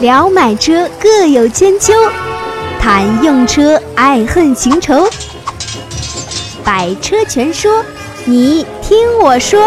聊买车各有千秋，谈用车爱恨情仇。百车全说，你听我说。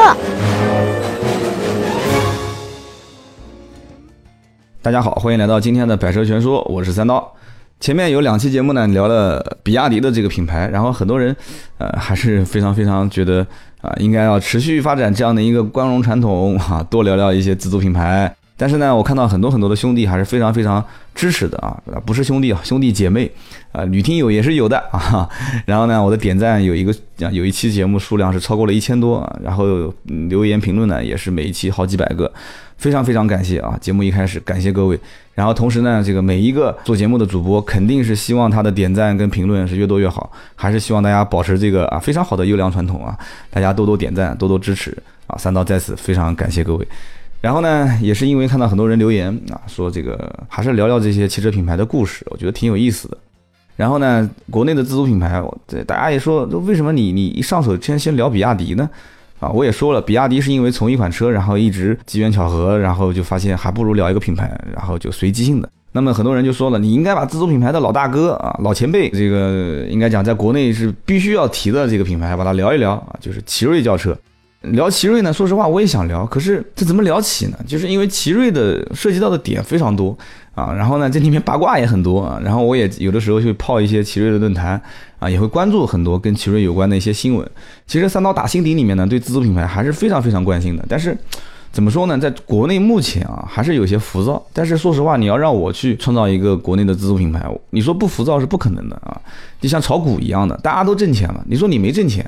大家好，欢迎来到今天的百车全说，我是三刀。前面有两期节目呢，聊了比亚迪的这个品牌，然后很多人，呃，还是非常非常觉得啊，应该要持续发展这样的一个光荣传统哈，多聊聊一些自主品牌。但是呢，我看到很多很多的兄弟还是非常非常支持的啊，不是兄弟啊，兄弟姐妹啊，女听友也是有的啊。然后呢，我的点赞有一个有一期节目数量是超过了一千多啊，然后留言评论呢也是每一期好几百个，非常非常感谢啊！节目一开始感谢各位，然后同时呢，这个每一个做节目的主播肯定是希望他的点赞跟评论是越多越好，还是希望大家保持这个啊非常好的优良传统啊，大家多多点赞，多多支持啊！三刀在此非常感谢各位。然后呢，也是因为看到很多人留言啊，说这个还是聊聊这些汽车品牌的故事，我觉得挺有意思的。然后呢，国内的自主品牌，这大家也说，为什么你你一上手先先聊比亚迪呢？啊，我也说了，比亚迪是因为从一款车，然后一直机缘巧合，然后就发现还不如聊一个品牌，然后就随机性的。那么很多人就说了，你应该把自主品牌的老大哥啊、老前辈，这个应该讲在国内是必须要提的这个品牌，把它聊一聊啊，就是奇瑞轿车。聊奇瑞呢，说实话我也想聊，可是这怎么聊起呢？就是因为奇瑞的涉及到的点非常多啊，然后呢这里面八卦也很多啊，然后我也有的时候会泡一些奇瑞的论坛啊，也会关注很多跟奇瑞有关的一些新闻。其实三刀打心底里面呢，对自主品牌还是非常非常关心的，但是。怎么说呢？在国内目前啊，还是有些浮躁。但是说实话，你要让我去创造一个国内的自主品牌，你说不浮躁是不可能的啊！就像炒股一样的，大家都挣钱了，你说你没挣钱，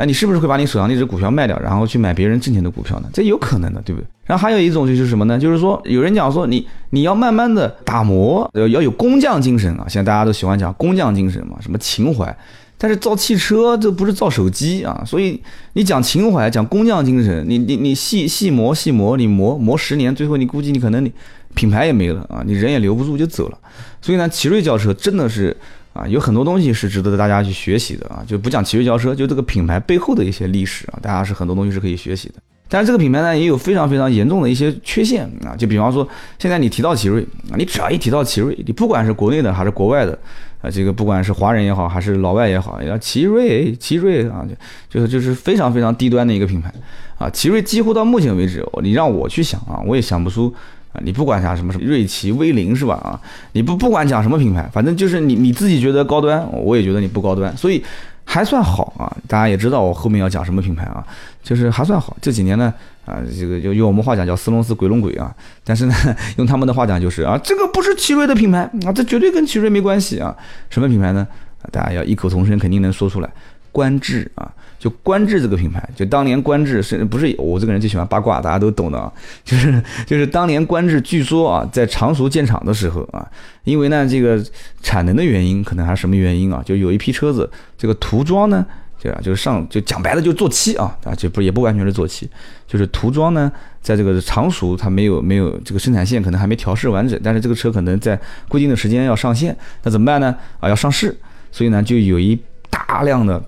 哎，你是不是会把你手上那只股票卖掉，然后去买别人挣钱的股票呢？这有可能的，对不对？然后还有一种就是什么呢？就是说有人讲说你你要慢慢的打磨，要要有工匠精神啊！现在大家都喜欢讲工匠精神嘛，什么情怀。但是造汽车这不是造手机啊，所以你讲情怀，讲工匠精神，你你你细细磨细磨，你磨磨十年，最后你估计你可能你品牌也没了啊，你人也留不住就走了。所以呢，奇瑞轿车真的是啊，有很多东西是值得大家去学习的啊，就不讲奇瑞轿车，就这个品牌背后的一些历史啊，大家是很多东西是可以学习的。但是这个品牌呢，也有非常非常严重的一些缺陷啊，就比方说，现在你提到奇瑞啊，你只要一提到奇瑞，你不管是国内的还是国外的啊，这个不管是华人也好，还是老外也好，要奇瑞，奇瑞啊，就就是就是非常非常低端的一个品牌啊。奇瑞几乎到目前为止，你让我去想啊，我也想不出啊。你不管讲什么什么瑞奇、威凌是吧？啊，你不不管讲什么品牌，反正就是你你自己觉得高端，我也觉得你不高端，所以。还算好啊，大家也知道我后面要讲什么品牌啊，就是还算好。这几年呢，啊，这个就用我们话讲叫“斯隆斯鬼龙鬼”啊，但是呢，用他们的话讲就是啊，这个不是奇瑞的品牌啊，这绝对跟奇瑞没关系啊。什么品牌呢？大家要异口同声，肯定能说出来。观致啊，就观致这个品牌，就当年观致是不是我这个人就喜欢八卦，大家都懂的啊，就是就是当年观致据说啊，在常熟建厂的时候啊，因为呢这个产能的原因，可能还是什么原因啊，就有一批车子这个涂装呢，对吧？就是上就讲白了就做漆啊啊，就不也不完全是做漆，就是涂装呢，在这个常熟它没有没有这个生产线可能还没调试完整，但是这个车可能在规定的时间要上线，那怎么办呢？啊，要上市，所以呢就有一大量的。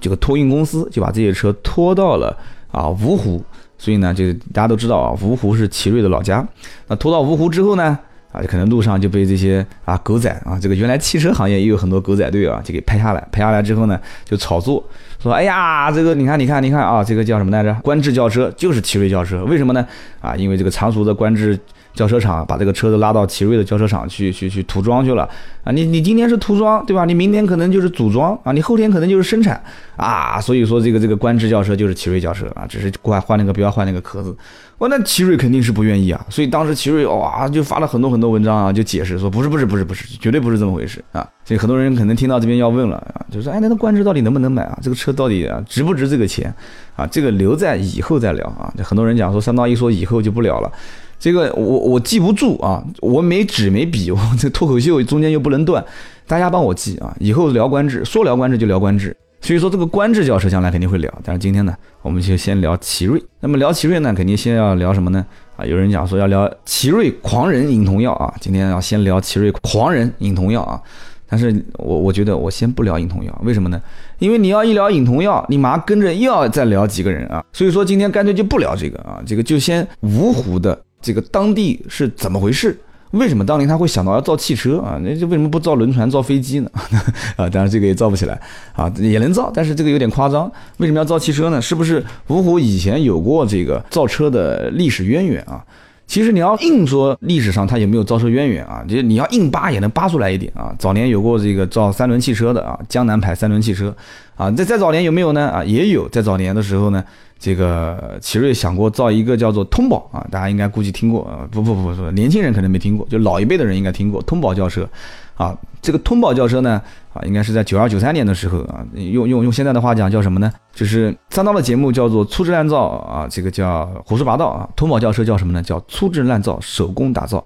这个托运公司就把这些车拖到了啊芜湖，所以呢，就大家都知道啊，芜湖是奇瑞的老家。那拖到芜湖之后呢，啊，可能路上就被这些啊狗仔啊，这个原来汽车行业也有很多狗仔队啊，就给拍下来。拍下来之后呢，就炒作说，哎呀，这个你看，你看，你看啊，这个叫什么来着？观致轿车就是奇瑞轿车，为什么呢？啊，因为这个常熟的观致。轿车厂把这个车子拉到奇瑞的轿车厂去去去涂装去了啊！你你今天是涂装对吧？你明天可能就是组装啊！你后天可能就是生产啊！所以说这个这个观致轿车就是奇瑞轿车啊，只是换换那个标换那个壳子。哇，那奇瑞肯定是不愿意啊！所以当时奇瑞哇就发了很多很多文章啊，就解释说不是不是不是不是，绝对不是这么回事啊！所以很多人可能听到这边要问了啊，就说哎，那那观致到底能不能买啊？这个车到底啊值不值这个钱啊？这个留在以后再聊啊！就很多人讲说三刀一说以后就不聊了。这个我我记不住啊，我没纸没笔，我这脱口秀中间又不能断，大家帮我记啊，以后聊官制，说聊官制就聊官制，所以说这个官制轿车将来肯定会聊，但是今天呢，我们就先聊奇瑞。那么聊奇瑞呢，肯定先要聊什么呢？啊，有人讲说要聊奇瑞狂人尹同耀啊，今天要先聊奇瑞狂人尹同耀啊，但是我我觉得我先不聊尹同耀，为什么呢？因为你要一聊尹同耀，你马上跟着又要再聊几个人啊，所以说今天干脆就不聊这个啊，这个就先芜湖的。这个当地是怎么回事为什么当年他会想到要造汽车啊？那就为什么不造轮船、造飞机呢？啊，当然这个也造不起来啊，也能造，但是这个有点夸张。为什么要造汽车呢？是不是芜湖以前有过这个造车的历史渊源啊？其实你要硬说历史上它有没有造车渊源啊？就你要硬扒也能扒出来一点啊。早年有过这个造三轮汽车的啊，江南牌三轮汽车啊。在再早年有没有呢？啊，也有。在早年的时候呢，这个奇瑞想过造一个叫做通宝啊，大家应该估计听过啊。不不不不，年轻人可能没听过，就老一辈的人应该听过通宝轿车啊。这个通宝轿车呢？啊，应该是在九二九三年的时候啊，用用用现在的话讲叫什么呢？就是三刀的节目叫做粗制滥造啊，这个叫胡说八道啊。通宝轿车叫什么呢？叫粗制滥造，手工打造。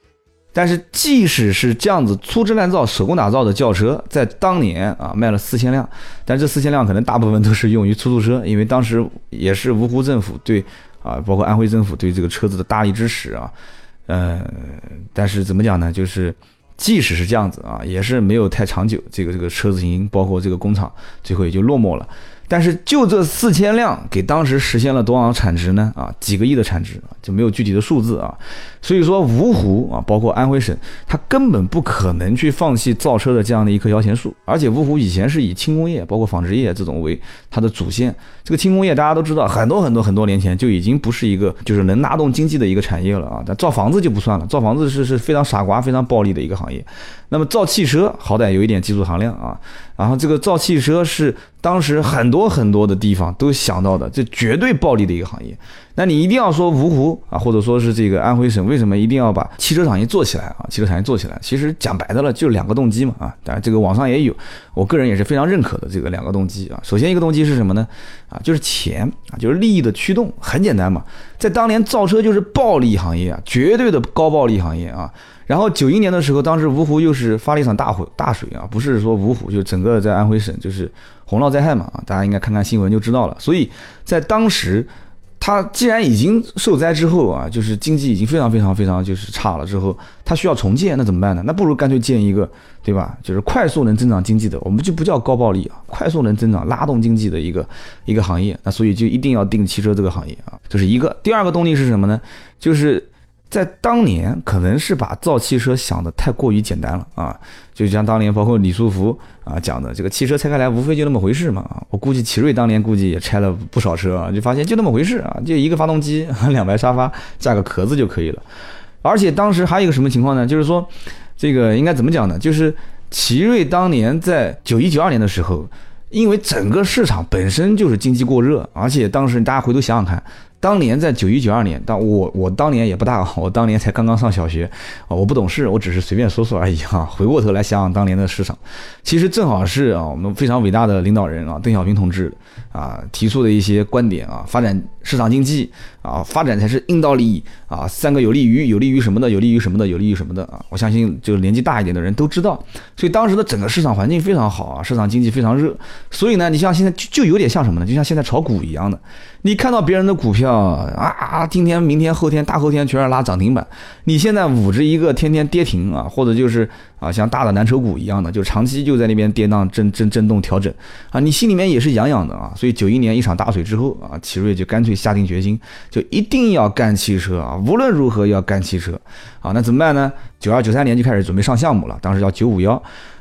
但是即使是这样子粗制滥造、手工打造的轿车，在当年啊卖了四千辆，但这四千辆可能大部分都是用于出租车，因为当时也是芜湖政府对啊，包括安徽政府对这个车子的大力支持啊，呃，但是怎么讲呢？就是。即使是这样子啊，也是没有太长久。这个这个车子型，包括这个工厂，最后也就落寞了。但是就这四千辆，给当时实现了多少产值呢？啊，几个亿的产值就没有具体的数字啊。所以说芜湖啊，包括安徽省，它根本不可能去放弃造车的这样的一棵摇钱树。而且芜湖以前是以轻工业，包括纺织业这种为它的主线。这个轻工业大家都知道，很多很多很多年前就已经不是一个就是能拉动经济的一个产业了啊。但造房子就不算了，造房子是是非常傻瓜、非常暴利的一个行业。那么造汽车好歹有一点技术含量啊，然后这个造汽车是当时很多很多的地方都想到的，这绝对暴利的一个行业。那你一定要说芜湖啊，或者说是这个安徽省，为什么一定要把汽车产业做起来啊？汽车产业做起来，其实讲白的了，就两个动机嘛啊。当然这个网上也有，我个人也是非常认可的这个两个动机啊。首先一个动机是什么呢？啊，就是钱啊，就是利益的驱动，很简单嘛。在当年造车就是暴利行业啊，绝对的高暴利行业啊。然后九一年的时候，当时芜湖又是发了一场大火大水啊，不是说芜湖，就整个在安徽省就是洪涝灾害嘛啊，大家应该看看新闻就知道了。所以在当时，他既然已经受灾之后啊，就是经济已经非常非常非常就是差了之后，他需要重建，那怎么办呢？那不如干脆建一个，对吧？就是快速能增长经济的，我们就不叫高暴利啊，快速能增长拉动经济的一个一个行业。那所以就一定要定汽车这个行业啊，这是一个。第二个动力是什么呢？就是。在当年，可能是把造汽车想的太过于简单了啊，就像当年包括李书福啊讲的，这个汽车拆开来无非就那么回事嘛啊，我估计奇瑞当年估计也拆了不少车啊，就发现就那么回事啊，就一个发动机，两排沙发，加个壳子就可以了。而且当时还有一个什么情况呢？就是说，这个应该怎么讲呢？就是奇瑞当年在九一九二年的时候，因为整个市场本身就是经济过热，而且当时大家回头想想看。当年在九一九二年，当我我当年也不大，我当年才刚刚上小学啊，我不懂事，我只是随便说说而已哈。回过头来想想当年的市场，其实正好是啊，我们非常伟大的领导人啊，邓小平同志啊提出的一些观点啊，发展市场经济啊，发展才是硬道理啊，三个有利于有利于什么的，有利于什么的，有利于什么的啊，我相信就年纪大一点的人都知道。所以当时的整个市场环境非常好啊，市场经济非常热。所以呢，你像现在就就有点像什么呢？就像现在炒股一样的。你看到别人的股票啊，今天、明天、后天、大后天全是拉涨停板，你现在捂着一个天天跌停啊，或者就是啊，像大的蓝筹股一样的，就长期就在那边跌宕、震震震动、调整啊，你心里面也是痒痒的啊。所以九一年一场大水之后啊，奇瑞就干脆下定决心，就一定要干汽车啊，无论如何要干汽车啊。那怎么办呢？九二九三年就开始准备上项目了，当时叫九五幺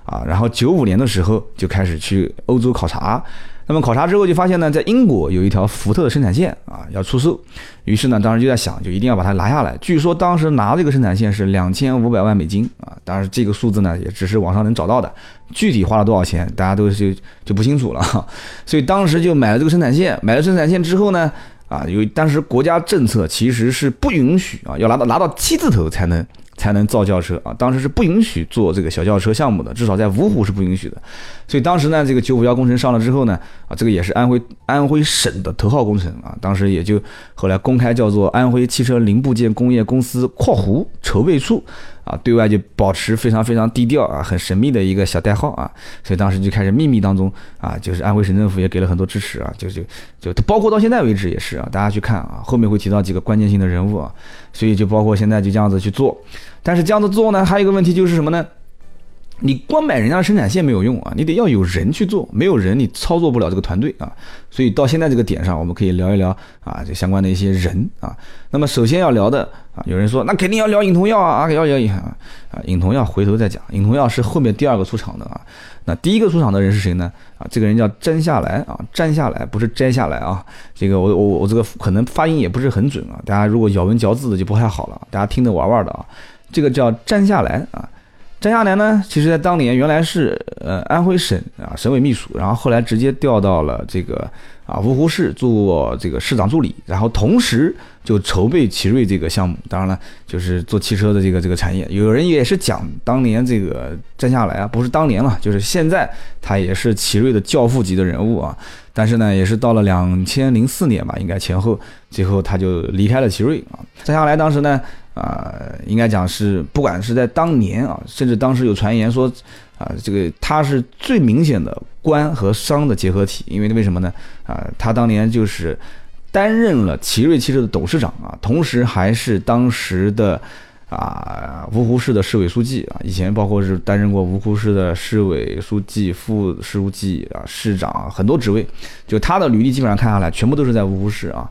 啊，然后九五年的时候就开始去欧洲考察。那么考察之后就发现呢，在英国有一条福特的生产线啊要出售，于是呢，当时就在想，就一定要把它拿下来。据说当时拿这个生产线是两千五百万美金啊，当然这个数字呢也只是网上能找到的，具体花了多少钱，大家都就就不清楚了。所以当时就买了这个生产线，买了生产线之后呢，啊，因为当时国家政策其实是不允许啊，要拿到拿到七字头才能。才能造轿车啊！当时是不允许做这个小轿车项目的，至少在芜湖是不允许的。所以当时呢，这个九五幺工程上了之后呢，啊，这个也是安徽安徽省的头号工程啊。当时也就后来公开叫做安徽汽车零部件工业公司（括弧筹备处）。啊，对外就保持非常非常低调啊，很神秘的一个小代号啊，所以当时就开始秘密当中啊，就是安徽省政府也给了很多支持啊，就就就包括到现在为止也是啊，大家去看啊，后面会提到几个关键性的人物啊，所以就包括现在就这样子去做，但是这样子做呢，还有一个问题就是什么呢？你光买人家的生产线没有用啊，你得要有人去做，没有人你操作不了这个团队啊。所以到现在这个点上，我们可以聊一聊啊，这相关的一些人啊。那么首先要聊的啊，有人说那肯定要聊尹同耀啊，啊要要啊啊，尹同耀回头再讲，尹同耀是后面第二个出场的啊。那第一个出场的人是谁呢？啊，这个人叫摘下来啊，摘下来不是摘下来啊。这个我我我这个可能发音也不是很准啊，大家如果咬文嚼字的就不太好了，大家听着玩玩的啊。这个叫摘下来啊。詹下来呢，其实在当年原来是呃安徽省啊省委秘书，然后后来直接调到了这个啊芜湖市做这个市长助理，然后同时就筹备奇瑞这个项目。当然了，就是做汽车的这个这个产业。有人也是讲当年这个詹下来啊，不是当年了，就是现在他也是奇瑞的教父级的人物啊。但是呢，也是到了两千零四年吧，应该前后，最后他就离开了奇瑞啊。詹下来当时呢。啊，应该讲是，不管是在当年啊，甚至当时有传言说，啊，这个他是最明显的官和商的结合体，因为为什么呢？啊，他当年就是担任了奇瑞汽车的董事长啊，同时还是当时的啊芜湖市的市委书记啊，以前包括是担任过芜湖市的市委书记、副书记啊、市长很多职位，就他的履历基本上看下来，全部都是在芜湖市啊。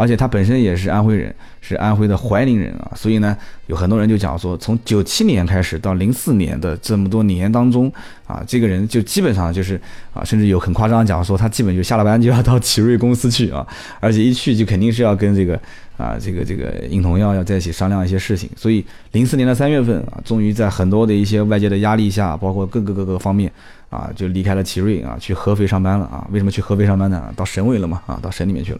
而且他本身也是安徽人，是安徽的怀宁人啊，所以呢，有很多人就讲说，从九七年开始到零四年的这么多年当中啊，这个人就基本上就是啊，甚至有很夸张的讲说，他基本就下了班就要到奇瑞公司去啊，而且一去就肯定是要跟这个啊，这个这个尹同耀要在一起商量一些事情。所以零四年的三月份啊，终于在很多的一些外界的压力下，包括各个各个方面。啊，就离开了奇瑞啊，去合肥上班了啊。为什么去合肥上班呢？到省委了嘛啊，到省里面去了。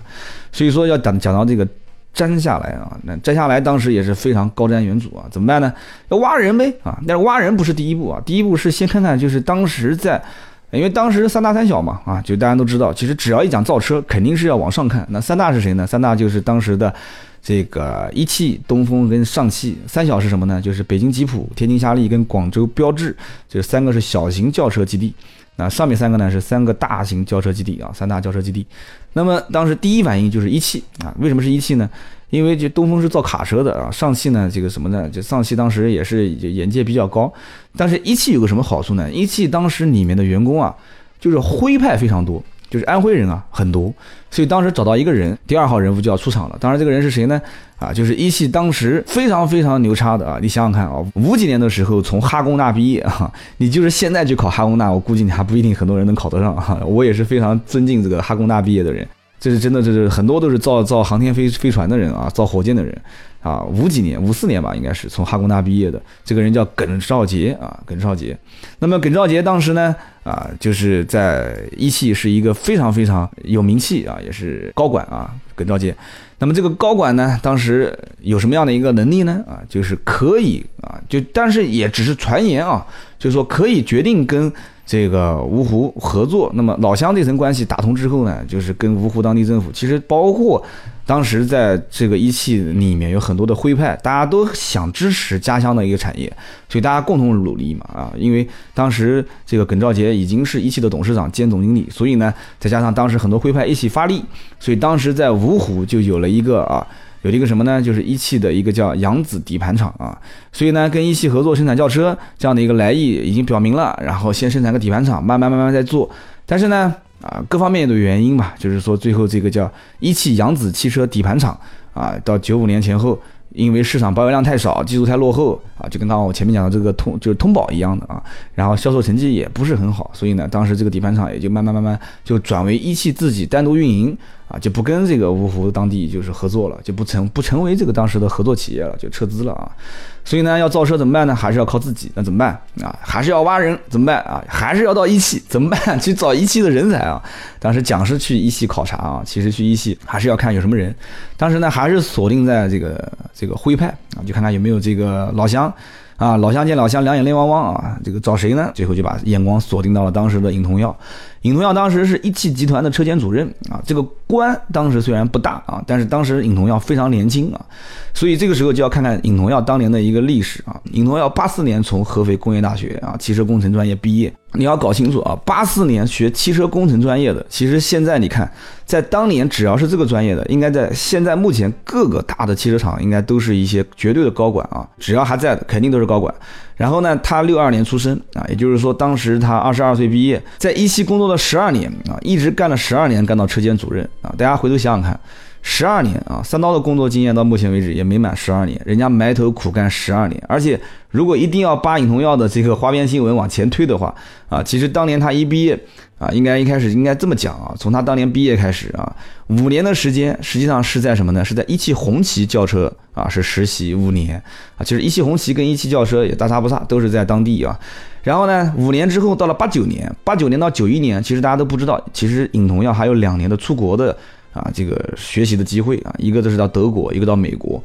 所以说要讲讲到这个詹下来啊，那詹下来当时也是非常高瞻远瞩啊。怎么办呢？要挖人呗啊。但是挖人不是第一步啊，第一步是先看看就是当时在，因为当时三大三小嘛啊，就大家都知道，其实只要一讲造车，肯定是要往上看。那三大是谁呢？三大就是当时的。这个一汽、东风跟上汽三小是什么呢？就是北京吉普、天津夏利跟广州标致，这三个是小型轿车基地。那上面三个呢是三个大型轿车基地啊，三大轿车基地。那么当时第一反应就是一汽啊，为什么是一汽呢？因为这东风是造卡车的啊，上汽呢这个什么呢？就上汽当时也是眼界比较高，但是一汽有个什么好处呢？一汽当时里面的员工啊，就是徽派非常多。就是安徽人啊，很多，所以当时找到一个人，第二号人物就要出场了。当然，这个人是谁呢？啊，就是一汽当时非常非常牛叉的啊！你想想看啊，五几年的时候从哈工大毕业啊，你就是现在去考哈工大，我估计你还不一定很多人能考得上啊。我也是非常尊敬这个哈工大毕业的人，这是真的，这是很多都是造造航天飞飞船的人啊，造火箭的人。啊，五几年，五四年吧，应该是从哈工大毕业的。这个人叫耿少杰啊，耿少杰。那么耿少杰当时呢，啊，就是在一汽是一个非常非常有名气啊，也是高管啊，耿少杰。那么这个高管呢，当时有什么样的一个能力呢？啊，就是可以啊，就但是也只是传言啊，就是说可以决定跟这个芜湖合作。那么老乡这层关系打通之后呢，就是跟芜湖当地政府，其实包括。当时在这个一汽里面有很多的徽派，大家都想支持家乡的一个产业，所以大家共同努力嘛啊！因为当时这个耿兆杰已经是一汽的董事长兼总经理，所以呢，再加上当时很多徽派一起发力，所以当时在芜湖就有了一个啊，有一个什么呢？就是一汽的一个叫扬子底盘厂啊，所以呢，跟一汽合作生产轿车这样的一个来意已经表明了，然后先生产个底盘厂，慢慢慢慢再做，但是呢。啊，各方面的原因吧，就是说最后这个叫一汽扬子汽车底盘厂啊，到九五年前后，因为市场保有量太少，技术太落后啊，就跟刚刚我前面讲的这个通就是通宝一样的啊，然后销售成绩也不是很好，所以呢，当时这个底盘厂也就慢慢慢慢就转为一汽自己单独运营。啊，就不跟这个芜湖当地就是合作了，就不成不成为这个当时的合作企业了，就撤资了啊。所以呢，要造车怎么办呢？还是要靠自己，那怎么办啊？还是要挖人，怎么办啊？还是要到一汽，怎么办？去找一汽的人才啊。当时讲是去一汽考察啊，其实去一汽还是要看有什么人。当时呢，还是锁定在这个这个徽派啊，就看看有没有这个老乡啊，老乡见老乡，两眼泪汪汪啊。这个找谁呢？最后就把眼光锁定到了当时的尹同耀。尹同耀当时是一汽集团的车间主任啊，这个官当时虽然不大啊，但是当时尹同耀非常年轻啊，所以这个时候就要看看尹同耀当年的一个历史啊。尹同耀八四年从合肥工业大学啊汽车工程专业毕业，你要搞清楚啊，八四年学汽车工程专业的，其实现在你看，在当年只要是这个专业的，应该在现在目前各个大的汽车厂应该都是一些绝对的高管啊，只要还在的肯定都是高管。然后呢，他六二年出生啊，也就是说当时他二十二岁毕业，在一汽工作了十二年啊，一直干了十二年，干到车间主任啊。大家回头想想看。十二年啊，三刀的工作经验到目前为止也没满十二年，人家埋头苦干十二年。而且，如果一定要把尹同耀的这个花边新闻往前推的话，啊，其实当年他一毕业啊，应该一开始应该这么讲啊，从他当年毕业开始啊，五年的时间，实际上是在什么呢？是在一汽红旗轿车啊，是实习五年啊。其实一汽红旗跟一汽轿车也大差不差，都是在当地啊。然后呢，五年之后到了八九年，八九年到九一年，其实大家都不知道，其实尹同耀还有两年的出国的。啊，这个学习的机会啊，一个就是到德国，一个到美国，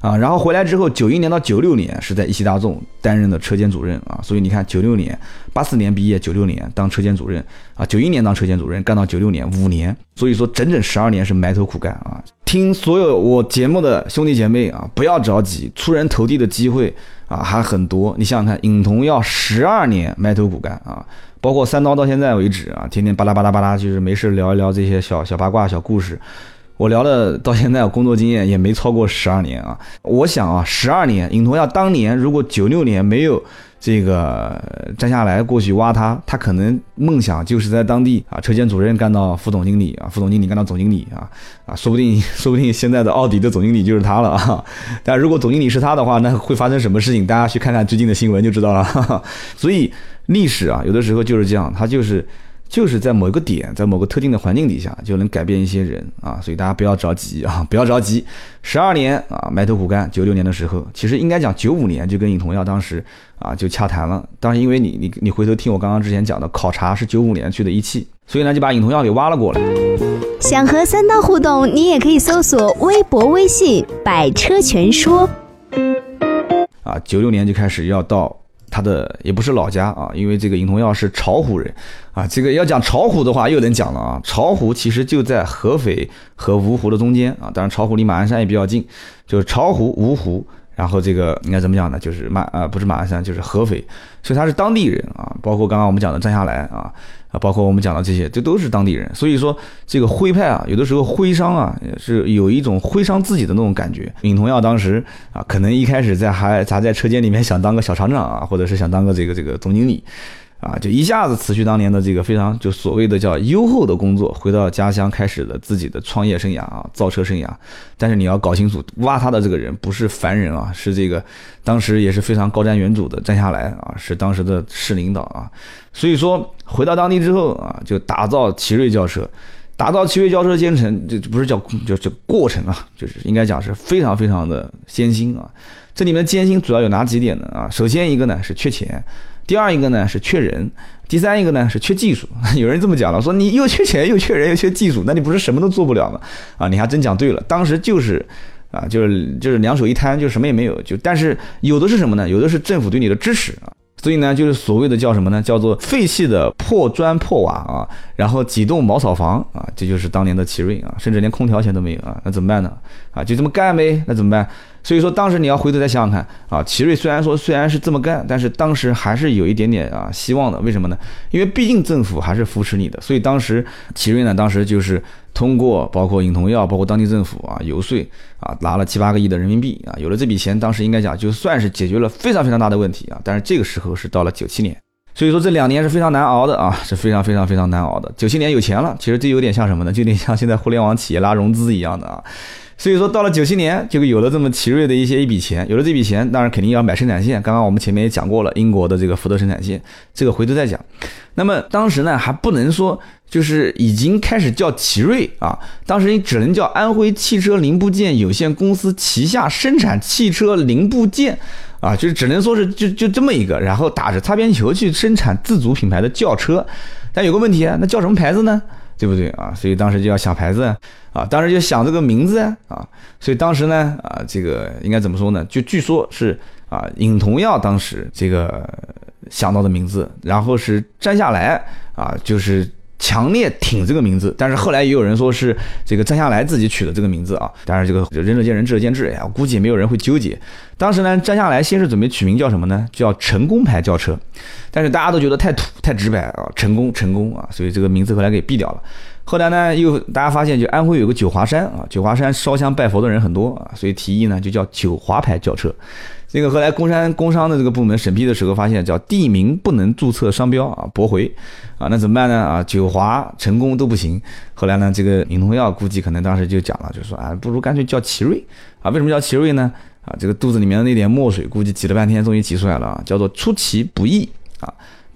啊，然后回来之后，九一年到九六年是在一汽大众担任的车间主任啊，所以你看，九六年八四年毕业，九六年当车间主任啊，九一年当车间主任，干到九六年五年，所以说整整十二年是埋头苦干啊。听所有我节目的兄弟姐妹啊，不要着急，出人头地的机会啊还很多。你想想看，尹同要十二年埋头苦干啊。包括三刀到现在为止啊，天天巴拉巴拉巴拉，就是没事聊一聊这些小小八卦、小故事。我聊了到现在工作经验也没超过十二年啊。我想啊，十二年，尹同要当年如果九六年没有这个摘下来过去挖他，他可能梦想就是在当地啊车间主任干到副总经理啊，副总经理干到总经理啊啊，说不定 说不定现在的奥迪的总经理就是他了啊。但如果总经理是他的话，那会发生什么事情？大家去看看最近的新闻就知道了。所以。历史啊，有的时候就是这样，他就是就是在某一个点，在某个特定的环境底下，就能改变一些人啊，所以大家不要着急啊，不要着急。十二年啊，埋头苦干，九六年的时候，其实应该讲九五年就跟尹同耀当时啊就洽谈了，当时因为你你你回头听我刚刚之前讲的考察是九五年去的一汽，所以呢就把尹同耀给挖了过来。想和三刀互动，你也可以搜索微博、微信“百车全说”。啊，九六年就开始要到。他的也不是老家啊，因为这个尹同耀是巢湖人啊。这个要讲巢湖的话，又能讲了啊。巢湖其实就在合肥和芜湖的中间啊，当然巢湖离马鞍山也比较近，就是巢湖、芜湖，然后这个应该怎么讲呢？就是马啊，不是马鞍山，就是合肥，所以他是当地人啊。包括刚刚我们讲的张下来啊。啊，包括我们讲的这些，这都是当地人，所以说这个徽派啊，有的时候徽商啊，是有一种徽商自己的那种感觉。尹同耀当时啊，可能一开始在还咱在车间里面想当个小厂长啊，或者是想当个这个这个总经理。啊，就一下子辞去当年的这个非常就所谓的叫优厚的工作，回到家乡开始了自己的创业生涯啊，造车生涯。但是你要搞清楚，挖他的这个人不是凡人啊，是这个当时也是非常高瞻远瞩的站下来啊，是当时的市领导啊。所以说回到当地之后啊，就打造奇瑞轿车，打造奇瑞轿车的程，就不是叫就这过程啊，就是应该讲是非常非常的艰辛啊。这里面艰辛主要有哪几点呢？啊，首先一个呢是缺钱。第二一个呢是缺人，第三一个呢是缺技术。有人这么讲了，说你又缺钱又缺人又缺技术，那你不是什么都做不了吗？啊，你还真讲对了。当时就是，啊，就是就是两手一摊，就什么也没有。就但是有的是什么呢？有的是政府对你的支持啊。所以呢，就是所谓的叫什么呢？叫做废弃的破砖破瓦啊，然后几栋茅草房啊，这就是当年的奇瑞啊，甚至连空调钱都没有啊，那怎么办呢？啊，就这么干呗，那怎么办？所以说当时你要回头再想想看啊，奇瑞虽然说虽然是这么干，但是当时还是有一点点啊希望的。为什么呢？因为毕竟政府还是扶持你的，所以当时奇瑞呢，当时就是。通过包括尹同耀，包括当地政府啊游说啊，拿了七八个亿的人民币啊，有了这笔钱，当时应该讲就算是解决了非常非常大的问题啊。但是这个时候是到了九七年，所以说这两年是非常难熬的啊，是非常非常非常难熬的。九七年有钱了，其实这有点像什么呢？就有点像现在互联网企业拉融资一样的啊。所以说，到了九七年，就有了这么奇瑞的一些一笔钱，有了这笔钱，当然肯定要买生产线。刚刚我们前面也讲过了，英国的这个福特生产线，这个回头再讲。那么当时呢，还不能说就是已经开始叫奇瑞啊，当时你只能叫安徽汽车零部件有限公司旗下生产汽车零部件啊，就是只能说是就就这么一个，然后打着擦边球去生产自主品牌的轿车。但有个问题啊，那叫什么牌子呢？对不对啊？所以当时就要想牌子啊，当时就想这个名字啊，所以当时呢啊，这个应该怎么说呢？就据说是啊，尹同耀当时这个想到的名字，然后是摘下来啊，就是。强烈挺这个名字，但是后来也有人说是这个张下来自己取的这个名字啊。当然这个仁者见仁，智者见智哎呀，估计也没有人会纠结。当时呢，张下来先是准备取名叫什么呢？叫成功牌轿车，但是大家都觉得太土太直白啊，成功成功啊，所以这个名字后来给毙掉了。后来呢，又大家发现就安徽有个九华山啊，九华山烧香拜佛的人很多啊，所以提议呢就叫九华牌轿车。这个后来工商工商的这个部门审批的时候发现，叫地名不能注册商标啊，驳回啊，那怎么办呢？啊，九华、成功都不行。后来呢，这个尹同耀估计可能当时就讲了，就说啊，不如干脆叫奇瑞啊。为什么叫奇瑞呢？啊，这个肚子里面的那点墨水，估计挤了半天，终于挤出来了啊，叫做出其不意啊，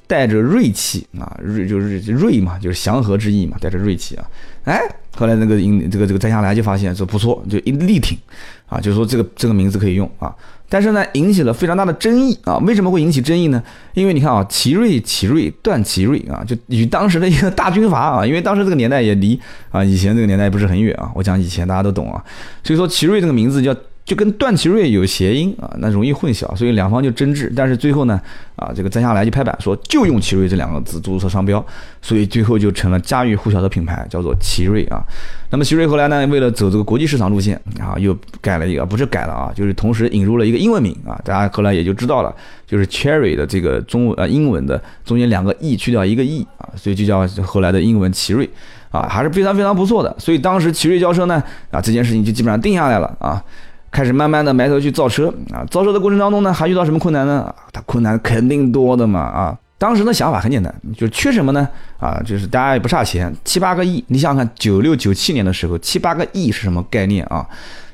带着锐气啊，锐就是锐嘛，就是祥和之意嘛，带着锐气啊。哎，后来那个尹这个这个摘下来就发现说不错，就一力挺啊，就说这个这个名字可以用啊。但是呢，引起了非常大的争议啊！为什么会引起争议呢？因为你看啊，奇瑞、奇瑞、段奇瑞啊，就与当时的一个大军阀啊，因为当时这个年代也离啊以前这个年代不是很远啊。我讲以前大家都懂啊，所以说奇瑞这个名字叫。就跟段祺瑞有谐音啊，那容易混淆，所以两方就争执。但是最后呢，啊，这个摘下来就拍板说就用奇瑞这两个字注册商标，所以最后就成了家喻户晓的品牌，叫做奇瑞啊。那么奇瑞后来呢，为了走这个国际市场路线啊，又改了一个，不是改了啊，就是同时引入了一个英文名啊，大家后来也就知道了，就是 Cherry 的这个中文呃英文的中间两个 e 去掉一个 e 啊，所以就叫后来的英文奇瑞啊，还是非常非常不错的。所以当时奇瑞轿车呢啊，这件事情就基本上定下来了啊。开始慢慢的埋头去造车啊，造车的过程当中呢，还遇到什么困难呢？它困难肯定多的嘛啊！当时的想法很简单，就缺什么呢？啊，就是大家也不差钱，七八个亿。你想想看，九六九七年的时候，七八个亿是什么概念啊？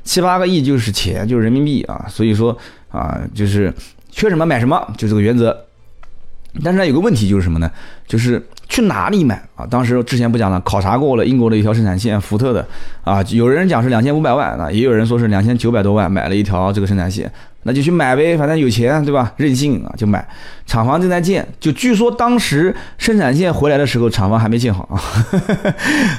七八个亿就是钱，就是人民币啊。所以说啊，就是缺什么买什么，就这个原则。但是呢，有个问题就是什么呢？就是去哪里买啊？当时之前不讲了，考察过了英国的一条生产线，福特的啊，有人讲是两千五百万啊，也有人说是两千九百多万买了一条这个生产线，那就去买呗，反正有钱对吧？任性啊，就买。厂房正在建，就据说当时生产线回来的时候，厂房还没建好啊。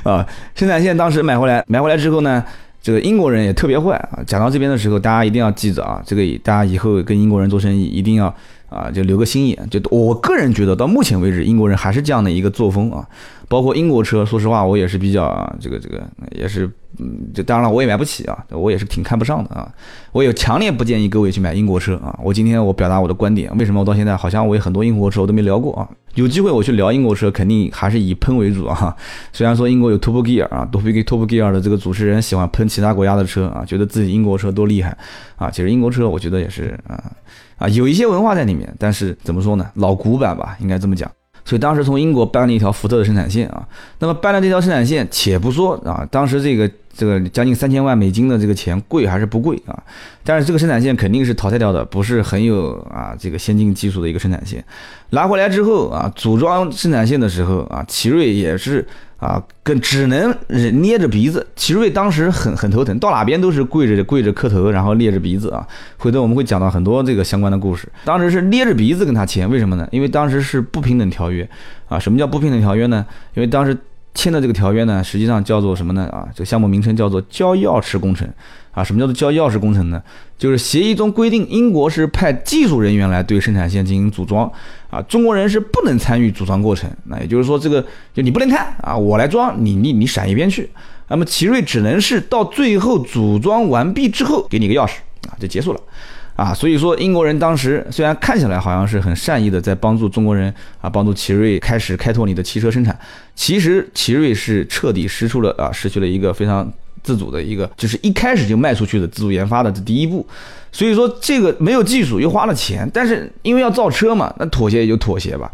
啊，生产线当时买回来，买回来之后呢，这个英国人也特别坏啊。讲到这边的时候，大家一定要记着啊，这个大家以后跟英国人做生意一定要。啊，就留个心眼，就我个人觉得，到目前为止，英国人还是这样的一个作风啊。包括英国车，说实话，我也是比较这个这个，也是，嗯，就当然了，我也买不起啊，我也是挺看不上的啊。我也强烈不建议各位去买英国车啊。我今天我表达我的观点，为什么我到现在好像我有很多英国车我都没聊过啊？有机会我去聊英国车，肯定还是以喷为主啊。虽然说英国有 Top Gear 啊，Top Top Gear 的这个主持人喜欢喷其他国家的车啊，觉得自己英国车多厉害啊。其实英国车我觉得也是啊。啊，有一些文化在里面，但是怎么说呢？老古板吧，应该这么讲。所以当时从英国搬了一条福特的生产线啊。那么搬了这条生产线，且不说啊，当时这个这个将近三千万美金的这个钱贵还是不贵啊？但是这个生产线肯定是淘汰掉的，不是很有啊这个先进技术的一个生产线。拿回来之后啊，组装生产线的时候啊，奇瑞也是。啊，跟只能捏着鼻子。奇瑞当时很很头疼，到哪边都是跪着跪着磕头，然后捏着鼻子啊。回头我们会讲到很多这个相关的故事。当时是捏着鼻子跟他签，为什么呢？因为当时是不平等条约啊。什么叫不平等条约呢？因为当时签的这个条约呢，实际上叫做什么呢？啊，这个项目名称叫做交钥匙工程。啊，什么叫做交钥匙工程呢？就是协议中规定，英国是派技术人员来对生产线进行组装，啊，中国人是不能参与组装过程。那也就是说，这个就你不能看啊，我来装，你你你闪一边去。那么奇瑞只能是到最后组装完毕之后给你个钥匙啊，就结束了。啊，所以说英国人当时虽然看起来好像是很善意的在帮助中国人啊，帮助奇瑞开始开拓你的汽车生产，其实奇瑞是彻底失出了啊，失去了一个非常。自主的一个，就是一开始就卖出去的自主研发的这第一步，所以说这个没有技术又花了钱，但是因为要造车嘛，那妥协也就妥协吧。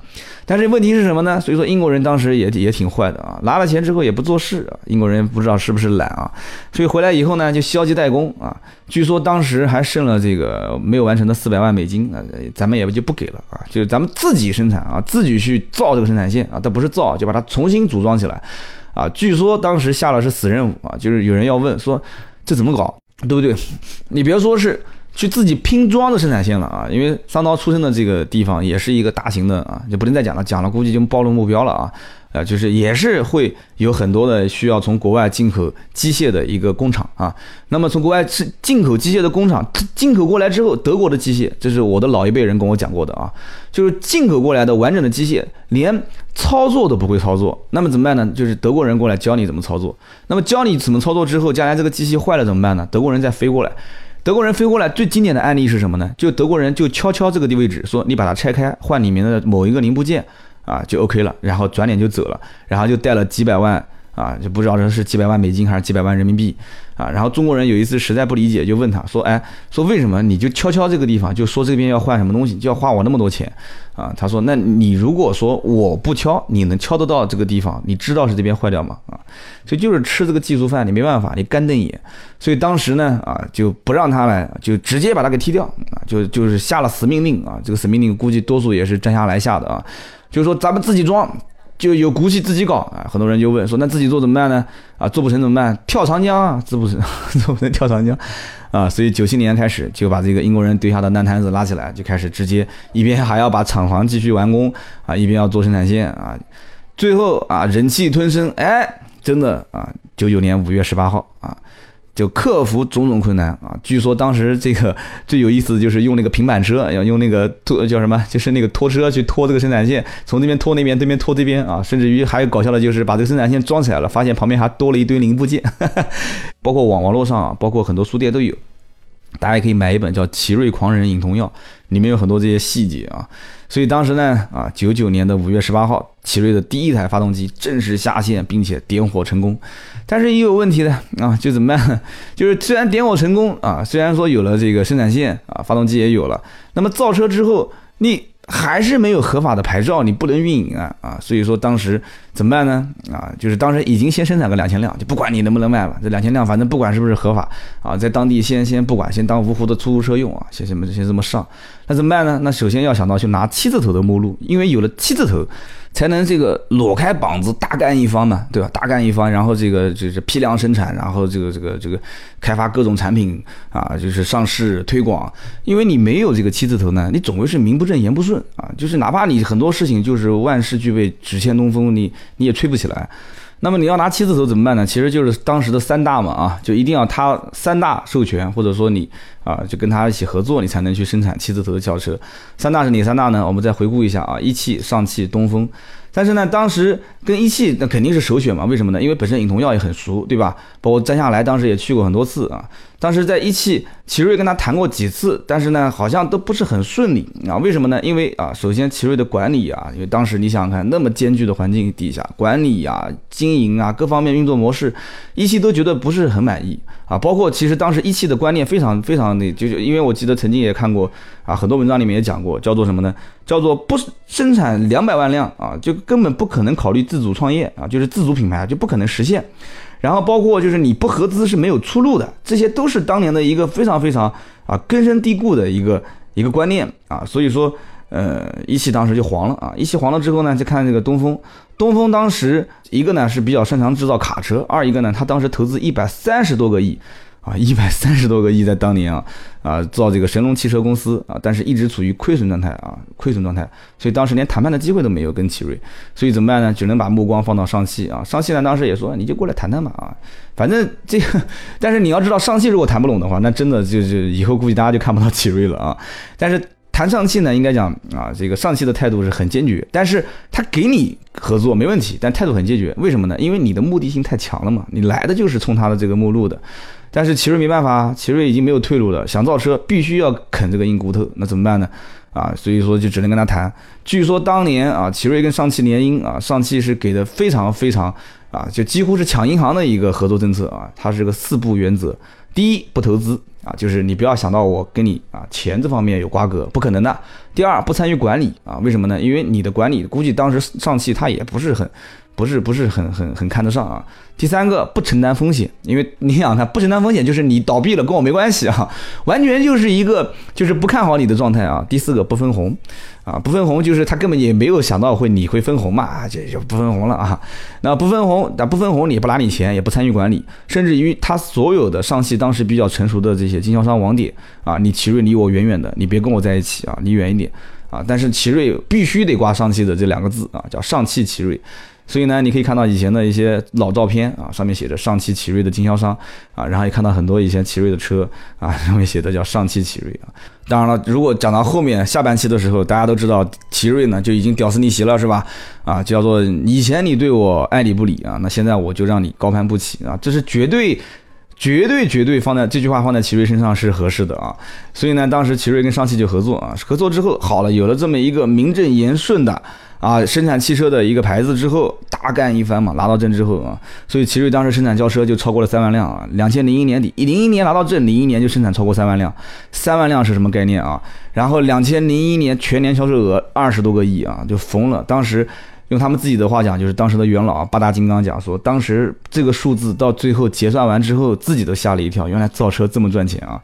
但是问题是什么呢？所以说英国人当时也也挺坏的啊，拿了钱之后也不做事啊。英国人不知道是不是懒啊，所以回来以后呢就消极怠工啊。据说当时还剩了这个没有完成的四百万美金啊，咱们也就不给了啊，就是咱们自己生产啊，自己去造这个生产线啊，但不是造，就把它重新组装起来。啊，据说当时下了是死任务啊，就是有人要问说，这怎么搞，对不对？你别说是去自己拼装的生产线了啊，因为桑刀出生的这个地方也是一个大型的啊，就不能再讲了，讲了估计就暴露目标了啊。啊，就是也是会有很多的需要从国外进口机械的一个工厂啊。那么从国外是进口机械的工厂，进口过来之后，德国的机械，这是我的老一辈人跟我讲过的啊，就是进口过来的完整的机械，连操作都不会操作，那么怎么办呢？就是德国人过来教你怎么操作。那么教你怎么操作之后，将来这个机器坏了怎么办呢？德国人再飞过来，德国人飞过来最经典的案例是什么呢？就德国人就敲敲这个地位置，说你把它拆开，换里面的某一个零部件。啊，就 OK 了，然后转脸就走了，然后就带了几百万啊，就不知道这是几百万美金还是几百万人民币啊。然后中国人有一次实在不理解，就问他说：“哎，说为什么你就敲敲这个地方，就说这边要换什么东西，就要花我那么多钱啊？”他说：“那你如果说我不敲，你能敲得到这个地方，你知道是这边坏掉吗？啊，所以就是吃这个技术饭，你没办法，你干瞪眼。所以当时呢，啊，就不让他来，就直接把他给踢掉啊，就就是下了死命令啊。这个死命令估计多数也是真下来下的啊，就是说咱们自己装。”就有骨气自己搞啊！很多人就问说：“那自己做怎么办呢？啊，做不成怎么办？跳长江啊，做不成，做不成跳长江啊！所以九七年开始就把这个英国人丢下的烂摊子拉起来，就开始直接一边还要把厂房继续完工啊，一边要做生产线啊，最后啊忍气吞声，哎，真的啊，九九年五月十八号啊。就克服种种困难啊！据说当时这个 最有意思的就是用那个平板车，要用那个拖叫什么，就是那个拖车去拖这个生产线，从那边拖那边，这边拖这边啊！甚至于还有搞笑的就是把这个生产线装起来了，发现旁边还多了一堆零部件，包括网网络上，包括很多书店都有，大家也可以买一本叫《奇瑞狂人饮童药》，里面有很多这些细节啊。所以当时呢，啊，九九年的五月十八号，奇瑞的第一台发动机正式下线，并且点火成功。但是也有问题的啊，就怎么办？就是虽然点火成功啊，虽然说有了这个生产线啊，发动机也有了，那么造车之后你。还是没有合法的牌照，你不能运营啊啊！所以说当时怎么办呢？啊，就是当时已经先生产个两千辆，就不管你能不能卖了，这两千辆反正不管是不是合法啊，在当地先先不管，先当芜湖的出租车用啊，先先先这么上。那怎么办呢？那首先要想到去拿七字头的目录，因为有了七字头。才能这个裸开膀子大干一方嘛，对吧？大干一方，然后这个就是批量生产，然后这个这个这个开发各种产品啊，就是上市推广。因为你没有这个七字头呢，你总归是名不正言不顺啊。就是哪怕你很多事情就是万事俱备，只欠东风，你你也吹不起来。那么你要拿七字头怎么办呢？其实就是当时的三大嘛啊，就一定要他三大授权，或者说你啊就跟他一起合作，你才能去生产七字头的轿车。三大是哪三大呢？我们再回顾一下啊，一汽、上汽、东风。但是呢，当时跟一汽那肯定是首选嘛？为什么呢？因为本身尹同耀也很熟，对吧？包括詹下来当时也去过很多次啊。当时在一汽，奇瑞跟他谈过几次，但是呢，好像都不是很顺利啊。为什么呢？因为啊，首先奇瑞的管理啊，因为当时你想想看，那么艰巨的环境底下，管理啊、经营啊各方面运作模式，一汽都觉得不是很满意啊。包括其实当时一汽的观念非常非常的，就是因为我记得曾经也看过啊，很多文章里面也讲过，叫做什么呢？叫做不生产两百万辆啊，就根本不可能考虑自主创业啊，就是自主品牌就不可能实现。然后包括就是你不合资是没有出路的，这些都是当年的一个非常非常啊根深蒂固的一个一个观念啊。所以说，呃，一汽当时就黄了啊。一汽黄了之后呢，就看这个东风，东风当时一个呢是比较擅长制造卡车，二一个呢，他当时投资一百三十多个亿。啊，一百三十多个亿在当年啊，啊造这个神龙汽车公司啊，但是一直处于亏损状态啊，亏损状态，所以当时连谈判的机会都没有跟奇瑞，所以怎么办呢？只能把目光放到上汽啊，上汽呢当时也说你就过来谈谈吧啊，反正这个，但是你要知道上汽如果谈不拢的话，那真的就是以后估计大家就看不到奇瑞了啊。但是谈上汽呢，应该讲啊，这个上汽的态度是很坚决，但是他给你合作没问题，但态度很坚决，为什么呢？因为你的目的性太强了嘛，你来的就是冲他的这个目录的。但是奇瑞没办法，奇瑞已经没有退路了。想造车，必须要啃这个硬骨头，那怎么办呢？啊，所以说就只能跟他谈。据说当年啊，奇瑞跟上汽联姻啊，上汽是给的非常非常啊，就几乎是抢银行的一个合作政策啊。它是个四不原则：第一，不投资啊，就是你不要想到我跟你啊钱这方面有瓜葛，不可能的。第二，不参与管理啊，为什么呢？因为你的管理估计当时上汽它也不是很。不是不是很很很看得上啊。第三个不承担风险，因为你想看不承担风险，就是你倒闭了跟我没关系啊，完全就是一个就是不看好你的状态啊。第四个不分红，啊不分红就是他根本也没有想到会你会分红嘛，这就不分红了啊。那不分红，那不分红你不拿你钱，也不参与管理，甚至于他所有的上汽当时比较成熟的这些经销商网点啊，你奇瑞离我远远的，你别跟我在一起啊，离远一点啊。但是奇瑞必须得挂上汽的这两个字啊，叫上汽奇瑞。所以呢，你可以看到以前的一些老照片啊，上面写着上汽奇瑞的经销商啊，然后也看到很多以前奇瑞的车啊，上面写的叫上汽奇瑞啊。当然了，如果讲到后面下半期的时候，大家都知道奇瑞呢就已经屌丝逆袭了，是吧？啊，叫做以前你对我爱理不理啊，那现在我就让你高攀不起啊，这是绝对、绝对、绝对放在这句话放在奇瑞身上是合适的啊。所以呢，当时奇瑞跟上汽就合作啊，合作之后好了，有了这么一个名正言顺的。啊，生产汽车的一个牌子之后，大干一番嘛，拿到证之后啊，所以奇瑞当时生产轿车就超过了三万辆啊。两千零一年底，零一年拿到证，零一年就生产超过三万辆，三万辆是什么概念啊？然后两千零一年全年销售额二十多个亿啊，就疯了。当时用他们自己的话讲，就是当时的元老啊八大金刚讲说，当时这个数字到最后结算完之后，自己都吓了一跳，原来造车这么赚钱啊。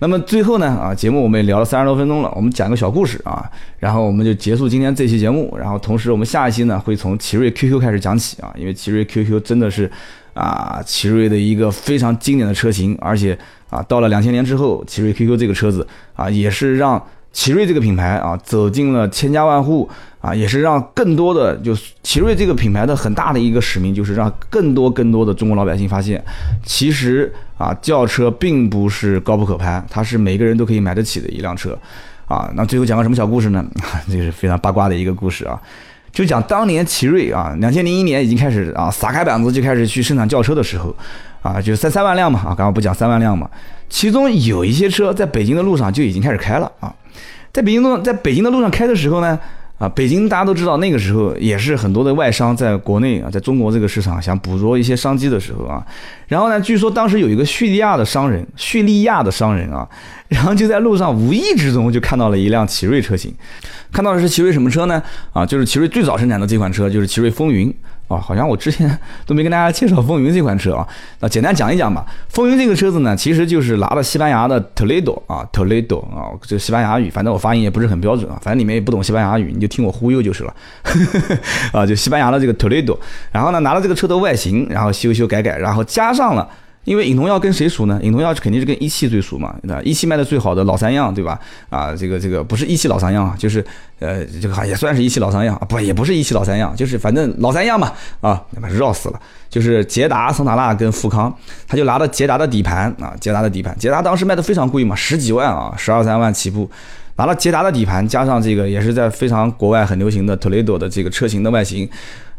那么最后呢，啊，节目我们也聊了三十多分钟了，我们讲个小故事啊，然后我们就结束今天这期节目，然后同时我们下一期呢会从奇瑞 QQ 开始讲起啊，因为奇瑞 QQ 真的是啊奇瑞的一个非常经典的车型，而且啊到了两千年之后，奇瑞 QQ 这个车子啊也是让奇瑞这个品牌啊走进了千家万户。啊，也是让更多的，就奇瑞这个品牌的很大的一个使命，就是让更多更多的中国老百姓发现，其实啊，轿车并不是高不可攀，它是每个人都可以买得起的一辆车。啊，那最后讲个什么小故事呢？这个是非常八卦的一个故事啊，就讲当年奇瑞啊，两千零一年已经开始啊，撒开板子就开始去生产轿车的时候，啊，就三三万辆嘛，啊，刚刚不讲三万辆嘛，其中有一些车在北京的路上就已经开始开了啊，在北京路，在北京的路上开的时候呢。啊，北京大家都知道，那个时候也是很多的外商在国内啊，在中国这个市场想捕捉一些商机的时候啊。然后呢，据说当时有一个叙利亚的商人，叙利亚的商人啊，然后就在路上无意之中就看到了一辆奇瑞车型，看到的是奇瑞什么车呢？啊，就是奇瑞最早生产的这款车，就是奇瑞风云。啊，好像我之前都没跟大家介绍风云这款车啊，那简单讲一讲吧。风云这个车子呢，其实就是拿了西班牙的 Toledo 啊，Toledo 啊，这西班牙语，反正我发音也不是很标准啊，反正你们也不懂西班牙语，你就听我忽悠就是了。啊，就西班牙的这个 Toledo，然后呢，拿了这个车的外形，然后修修改改，然后加上了。因为尹同耀跟谁熟呢？尹同耀肯定是跟一汽最熟嘛，对吧？一汽卖的最好的老三样，对吧？啊，这个这个不是一汽老三样啊，就是呃，这个也算是一汽老三样啊，不也不是一汽老三样，就是反正老三样嘛，啊，他妈绕死了，就是捷达、桑塔纳跟富康，他就拿了捷达的底盘啊，捷达的底盘，捷达当时卖的非常贵嘛，十几万啊，十二三万起步，拿了捷达的底盘，加上这个也是在非常国外很流行的 Toledo 的这个车型的外形。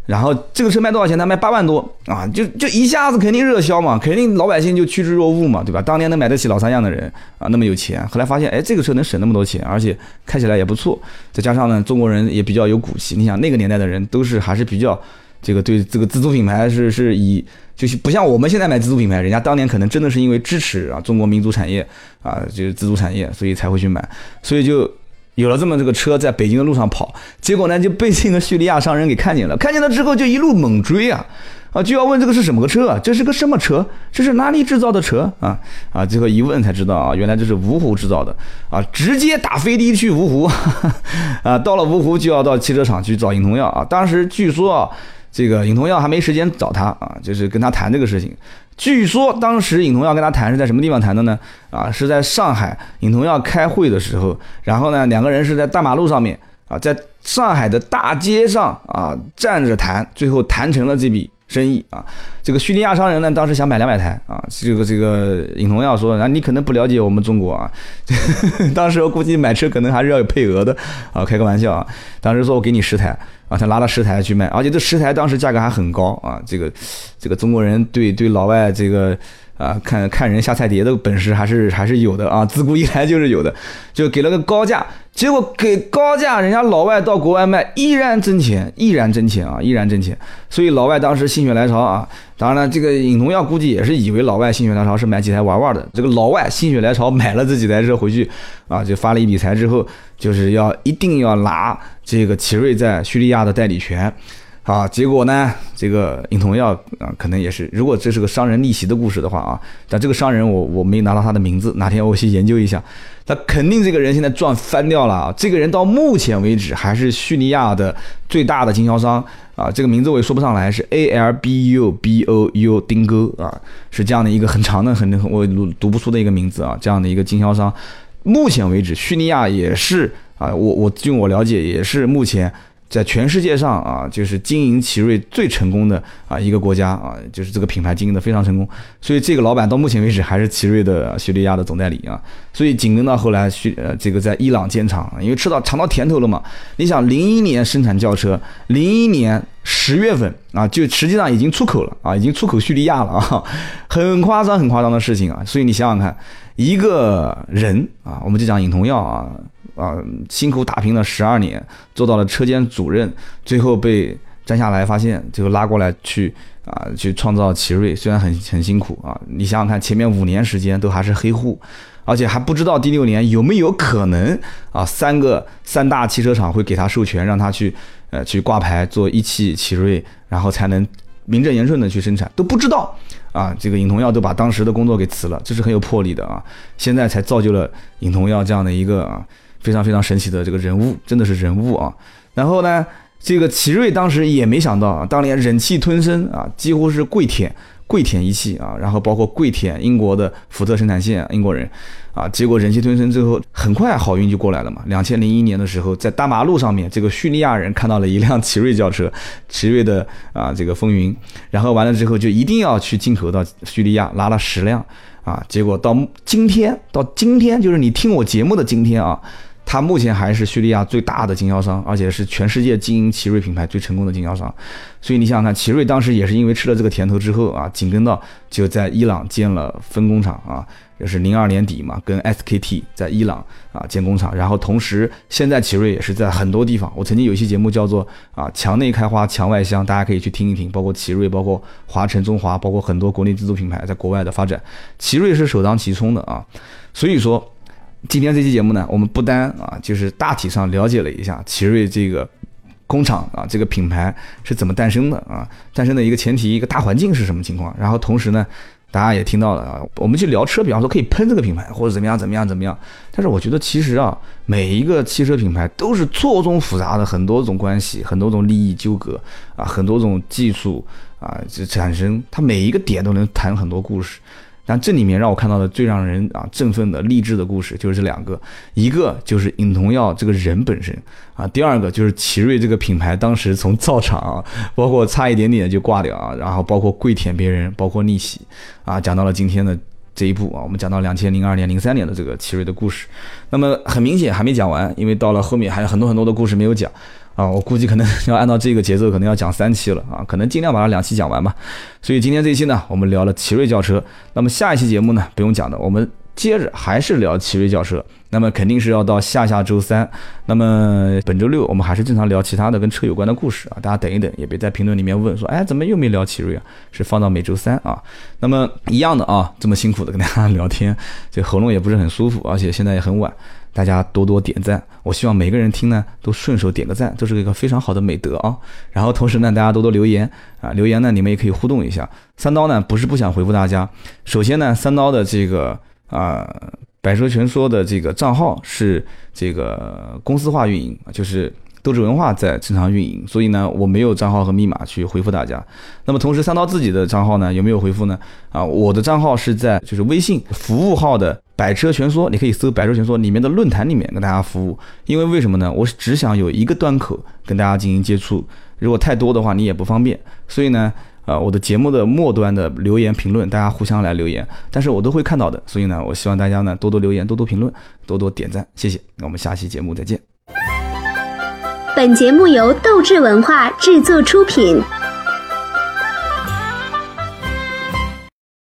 然后这个车卖多少钱？他卖八万多啊，就就一下子肯定热销嘛，肯定老百姓就趋之若鹜嘛，对吧？当年能买得起老三样的人啊，那么有钱，后来发现，哎，这个车能省那么多钱，而且开起来也不错，再加上呢，中国人也比较有骨气。你想那个年代的人都是还是比较这个对这个自主品牌是是以就是不像我们现在买自主品牌，人家当年可能真的是因为支持啊中国民族产业啊就是自主产业，所以才会去买，所以就。有了这么这个车在北京的路上跑，结果呢就被这个叙利亚商人给看见了，看见了之后就一路猛追啊，啊就要问这个是什么个车啊？这是个什么车？这是哪里制造的车啊？啊，最后一问才知道啊，原来这是芜湖制造的啊，直接打飞的去芜湖，啊，到了芜湖就要到汽车厂去找尹同耀啊。当时据说啊，这个尹同耀还没时间找他啊，就是跟他谈这个事情。据说当时尹同耀跟他谈是在什么地方谈的呢？啊，是在上海，尹同耀开会的时候，然后呢，两个人是在大马路上面啊，在上海的大街上啊站着谈，最后谈成了这笔生意啊。这个叙利亚商人呢，当时想买两百台啊，这个这个尹同耀说，啊，你可能不了解我们中国啊，当时我估计买车可能还是要有配额的啊，开个玩笑啊，当时说我给你十台。啊，他拿了十台去卖，而且这十台当时价格还很高啊！这个，这个中国人对对老外这个啊，看看人下菜碟的本事还是还是有的啊，自古以来就是有的，就给了个高价，结果给高价，人家老外到国外卖依然挣钱，依然挣钱啊，依然挣钱，所以老外当时心血来潮啊，当然了，这个尹同耀估计也是以为老外心血来潮是买几台玩玩的，这个老外心血来潮买了这几台车回去啊，就发了一笔财之后。就是要一定要拿这个奇瑞在叙利亚的代理权，啊，结果呢，这个尹同耀啊，可能也是，如果这是个商人逆袭的故事的话啊，但这个商人我我没拿到他的名字，哪天我去研究一下，他肯定这个人现在赚翻掉了啊，这个人到目前为止还是叙利亚的最大的经销商啊，这个名字我也说不上来，是 A L B U B O U 丁哥啊，是这样的一个很长的很我读读不出的一个名字啊，这样的一个经销商。目前为止，叙利亚也是啊，我我据我了解，也是目前在全世界上啊，就是经营奇瑞最成功的啊一个国家啊，就是这个品牌经营的非常成功。所以这个老板到目前为止还是奇瑞的叙利亚的总代理啊。所以紧跟到后来，叙呃这个在伊朗建厂，因为吃到尝到甜头了嘛。你想，零一年生产轿车，零一年十月份啊，就实际上已经出口了啊，已经出口叙利亚了啊，很夸张很夸张的事情啊。所以你想想看。一个人啊，我们就讲尹同耀啊，啊，辛苦打拼了十二年，做到了车间主任，最后被摘下来，发现就拉过来去啊，去创造奇瑞，虽然很很辛苦啊，你想想看，前面五年时间都还是黑户，而且还不知道第六年有没有可能啊，三个三大汽车厂会给他授权，让他去呃去挂牌做一汽奇瑞，然后才能名正言顺的去生产，都不知道。啊，这个尹同耀都把当时的工作给辞了，这是很有魄力的啊！现在才造就了尹同耀这样的一个啊非常非常神奇的这个人物，真的是人物啊！然后呢，这个奇瑞当时也没想到啊，当年忍气吞声啊，几乎是跪舔。跪舔一汽啊，然后包括跪舔英国的福特生产线，啊英国人啊，结果忍气吞声之后，很快好运就过来了嘛。两千零一年的时候，在大马路上面，这个叙利亚人看到了一辆奇瑞轿车，奇瑞的啊这个风云，然后完了之后就一定要去进口到叙利亚，拉了十辆啊，结果到今天，到今天就是你听我节目的今天啊。他目前还是叙利亚最大的经销商，而且是全世界经营奇瑞品牌最成功的经销商。所以你想想看，奇瑞当时也是因为吃了这个甜头之后啊，紧跟到就在伊朗建了分工厂啊，也是零二年底嘛，跟 SKT 在伊朗啊建工厂。然后同时，现在奇瑞也是在很多地方。我曾经有一期节目叫做啊墙内开花墙外香，大家可以去听一听。包括奇瑞，包括华晨、中华，包括很多国内自主品牌在国外的发展，奇瑞是首当其冲的啊。所以说。今天这期节目呢，我们不单啊，就是大体上了解了一下奇瑞这个工厂啊，这个品牌是怎么诞生的啊，诞生的一个前提，一个大环境是什么情况。然后同时呢，大家也听到了啊，我们去聊车，比方说可以喷这个品牌或者怎么样怎么样怎么样。但是我觉得其实啊，每一个汽车品牌都是错综复杂的很多种关系，很多种利益纠葛啊，很多种技术啊，就产生它每一个点都能谈很多故事。但这里面让我看到的最让人啊振奋的励志的故事就是这两个，一个就是尹同耀这个人本身啊，第二个就是奇瑞这个品牌当时从造厂，包括差一点点就挂掉啊，然后包括跪舔别人，包括逆袭啊，讲到了今天的这一步啊，我们讲到两千零二年、零三年的这个奇瑞的故事，那么很明显还没讲完，因为到了后面还有很多很多的故事没有讲。啊，我估计可能 要按照这个节奏，可能要讲三期了啊，可能尽量把它两期讲完吧。所以今天这一期呢，我们聊了奇瑞轿车。那么下一期节目呢，不用讲的，我们接着还是聊奇瑞轿车。那么肯定是要到下下周三。那么本周六我们还是正常聊其他的跟车有关的故事啊。大家等一等，也别在评论里面问说，哎，怎么又没聊奇瑞啊？是放到每周三啊。那么一样的啊，这么辛苦的跟大家聊天，这喉咙也不是很舒服，而且现在也很晚。大家多多点赞，我希望每个人听呢都顺手点个赞，这是一个非常好的美德啊。然后同时呢，大家多多留言啊，留言呢你们也可以互动一下。三刀呢不是不想回复大家，首先呢，三刀的这个啊百车全说的这个账号是这个公司化运营，就是。斗志文化在正常运营，所以呢，我没有账号和密码去回复大家。那么同时，三刀自己的账号呢，有没有回复呢？啊，我的账号是在就是微信服务号的“百车全说”，你可以搜“百车全说”里面的论坛里面跟大家服务。因为为什么呢？我只想有一个端口跟大家进行接触，如果太多的话，你也不方便。所以呢，呃，我的节目的末端的留言评论，大家互相来留言，但是我都会看到的。所以呢，我希望大家呢多多留言，多多评论，多多点赞，谢谢。那我们下期节目再见。本节目由斗志文化制作出品。